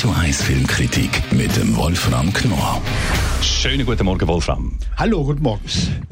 Radio 1 Filmkritik mit dem Wolfram Knorr. Schönen guten Morgen, Wolfram. Hallo, guten Morgen.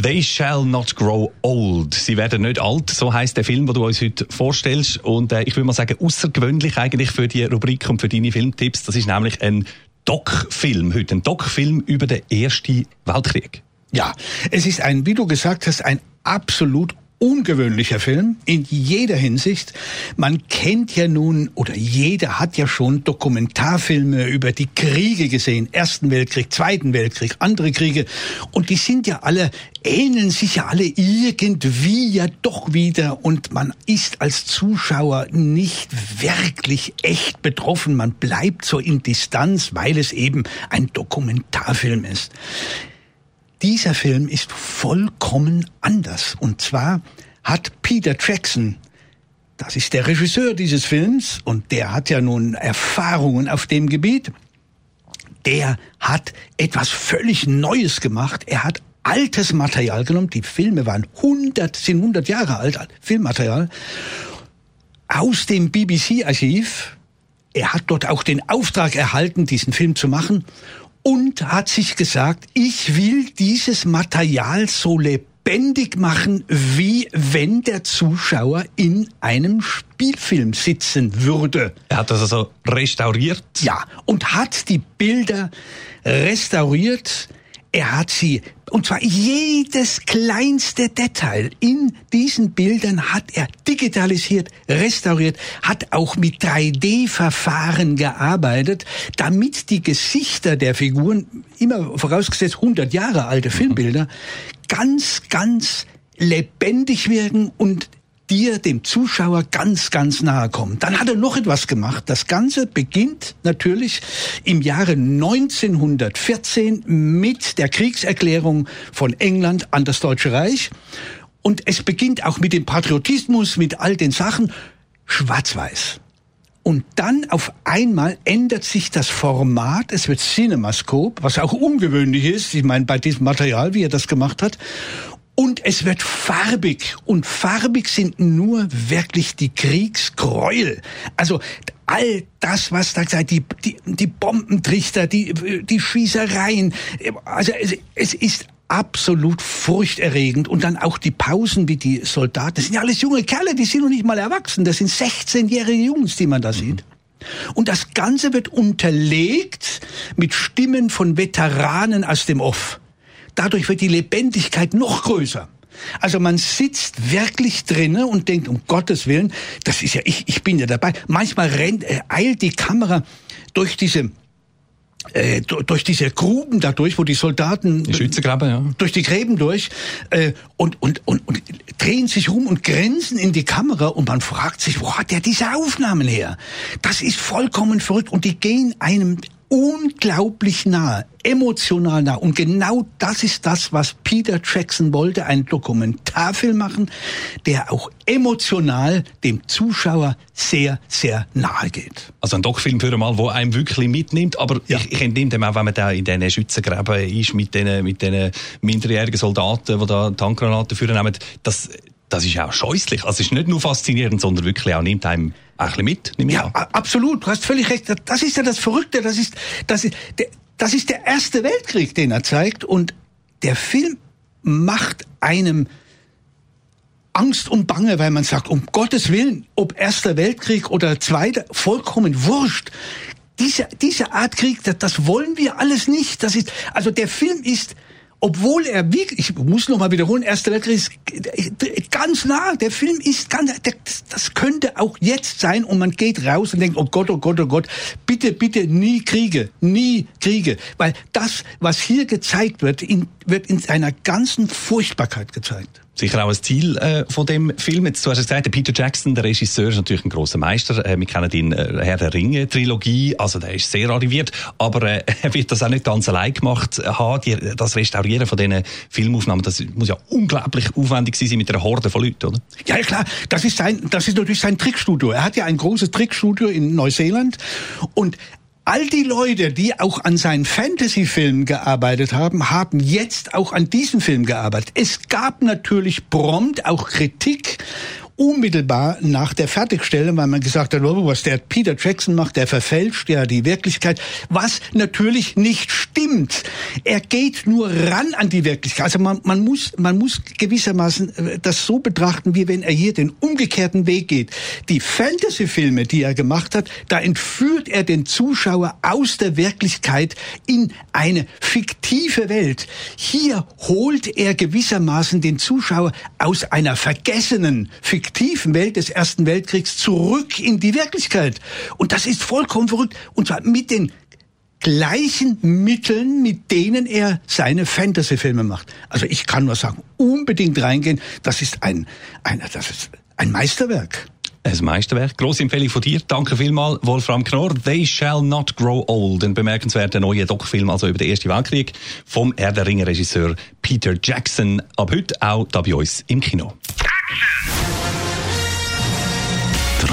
They shall not grow old. Sie werden nicht alt, so heißt der Film, den du uns heute vorstellst. Und äh, ich würde mal sagen, außergewöhnlich eigentlich für die Rubrik und für deine Filmtipps. Das ist nämlich ein Doc-Film heute, ein Doc-Film über den Ersten Weltkrieg. Ja, es ist ein, wie du gesagt hast, ein absolut ungewöhnlicher Film in jeder Hinsicht. Man kennt ja nun oder jeder hat ja schon Dokumentarfilme über die Kriege gesehen. Ersten Weltkrieg, Zweiten Weltkrieg, andere Kriege. Und die sind ja alle, ähneln sich ja alle irgendwie ja doch wieder. Und man ist als Zuschauer nicht wirklich echt betroffen. Man bleibt so in Distanz, weil es eben ein Dokumentarfilm ist. Dieser Film ist vollkommen anders. Und zwar hat Peter Jackson, das ist der Regisseur dieses Films, und der hat ja nun Erfahrungen auf dem Gebiet, der hat etwas völlig Neues gemacht. Er hat altes Material genommen. Die Filme waren 100, sind 100 Jahre alt, Filmmaterial, aus dem BBC-Archiv. Er hat dort auch den Auftrag erhalten, diesen Film zu machen und hat sich gesagt, ich will dieses Material so lebendig machen, wie wenn der Zuschauer in einem Spielfilm sitzen würde. Er hat das also restauriert? Ja, und hat die Bilder restauriert, er hat sie, und zwar jedes kleinste Detail in diesen Bildern hat er digitalisiert, restauriert, hat auch mit 3D-Verfahren gearbeitet, damit die Gesichter der Figuren, immer vorausgesetzt 100 Jahre alte Filmbilder, ganz, ganz lebendig wirken und dir, dem Zuschauer, ganz, ganz nahe kommen. Dann hat er noch etwas gemacht. Das Ganze beginnt natürlich im Jahre 1914 mit der Kriegserklärung von England an das Deutsche Reich. Und es beginnt auch mit dem Patriotismus, mit all den Sachen. Schwarz-Weiß. Und dann auf einmal ändert sich das Format, es wird Cinemascope, was auch ungewöhnlich ist, ich meine bei diesem Material, wie er das gemacht hat. Und es wird farbig. Und farbig sind nur wirklich die Kriegsgräuel. Also all das, was da gesagt, die, die, die Bombentrichter, die, die Schießereien. Also es, es ist absolut furchterregend. Und dann auch die Pausen, wie die Soldaten. Das sind ja alles junge Kerle, die sind noch nicht mal erwachsen. Das sind 16-jährige Jungs, die man da sieht. Und das Ganze wird unterlegt mit Stimmen von Veteranen aus dem Off dadurch wird die Lebendigkeit noch größer. Also man sitzt wirklich drinnen und denkt, um Gottes Willen, das ist ja, ich, ich bin ja dabei. Manchmal rennt, äh, eilt die Kamera durch diese äh, durch diese Gruben dadurch, wo die Soldaten die Schützengraben, ja. durch die Gräben durch äh, und, und, und, und drehen sich rum und grinsen in die Kamera und man fragt sich, wo hat der diese Aufnahmen her? Das ist vollkommen verrückt und die gehen einem unglaublich nahe, emotional nah. Und genau das ist das, was Peter Jackson wollte, einen Dokumentarfilm machen, der auch emotional dem Zuschauer sehr, sehr nahe geht. Also ein Doc-Film für einmal, wo einem wirklich mitnimmt, aber ja. ich, ich entnehme dem auch, wenn man da in diesen Schützengräben ist, mit diesen, mit diesen minderjährigen Soldaten, die da Tankgranaten führen, das, das ist auch scheußlich. Also es ist nicht nur faszinierend, sondern wirklich auch nimmt einem ein bisschen mit. ja, an. absolut. Du hast völlig recht. Das ist ja das Verrückte. Das ist, das ist, der, das ist der erste Weltkrieg, den er zeigt. Und der Film macht einem Angst und Bange, weil man sagt, um Gottes Willen, ob Erster Weltkrieg oder Zweiter, vollkommen wurscht. Diese, diese Art Krieg, das, das wollen wir alles nicht. Das ist, also der Film ist obwohl er wirklich, ich muss noch mal wiederholen, Erster Weltkrieg ist ganz nah. Der Film ist ganz, das könnte auch jetzt sein und man geht raus und denkt, oh Gott, oh Gott, oh Gott, bitte, bitte nie Kriege, nie Kriege, weil das, was hier gezeigt wird, in, wird in seiner ganzen Furchtbarkeit gezeigt. Sicher auch ein Ziel äh, von dem Film. Jetzt, du hast gesagt, Peter Jackson, der Regisseur, ist natürlich ein großer Meister. Äh, wir kennen ihn äh, Herr der Ringe Trilogie, also der ist sehr arriviert, aber äh, er wird das auch nicht ganz allein gemacht haben. Die, das Restaurieren von diesen Filmaufnahmen, das muss ja unglaublich aufwendig sein mit einer Horde von Leuten, oder? Ja, klar, das ist sein, das ist natürlich sein Trickstudio. Er hat ja ein großes Trickstudio in Neuseeland und All die Leute, die auch an seinen Fantasy-Filmen gearbeitet haben, haben jetzt auch an diesem Film gearbeitet. Es gab natürlich prompt auch Kritik unmittelbar nach der Fertigstellung, weil man gesagt hat, oh, was der Peter Jackson macht, der verfälscht ja die Wirklichkeit, was natürlich nicht stimmt. Er geht nur ran an die Wirklichkeit. Also man, man muss, man muss gewissermaßen äh, das so betrachten, wie wenn er hier den umgekehrten Weg geht. Die Fantasy-Filme, die er gemacht hat, da entführt er den Zuschauer aus der Wirklichkeit in eine fiktive Welt. Hier holt er gewissermaßen den Zuschauer aus einer vergessenen, fiktiven fiktiven Welt des Ersten Weltkriegs zurück in die Wirklichkeit. Und das ist vollkommen verrückt. Und zwar mit den gleichen Mitteln, mit denen er seine Fantasy-Filme macht. Also ich kann nur sagen, unbedingt reingehen. Das ist ein, ein, das ist ein Meisterwerk. Ein Meisterwerk. Grosse Empfehlung von dir. Danke vielmals, Wolfram Knorr. They Shall Not Grow Old. Ein bemerkenswerter neuer Doc-Film, also über den Ersten Weltkrieg, vom Herr der Ringe-Regisseur Peter Jackson. Ab heute auch da bei uns im Kino. Die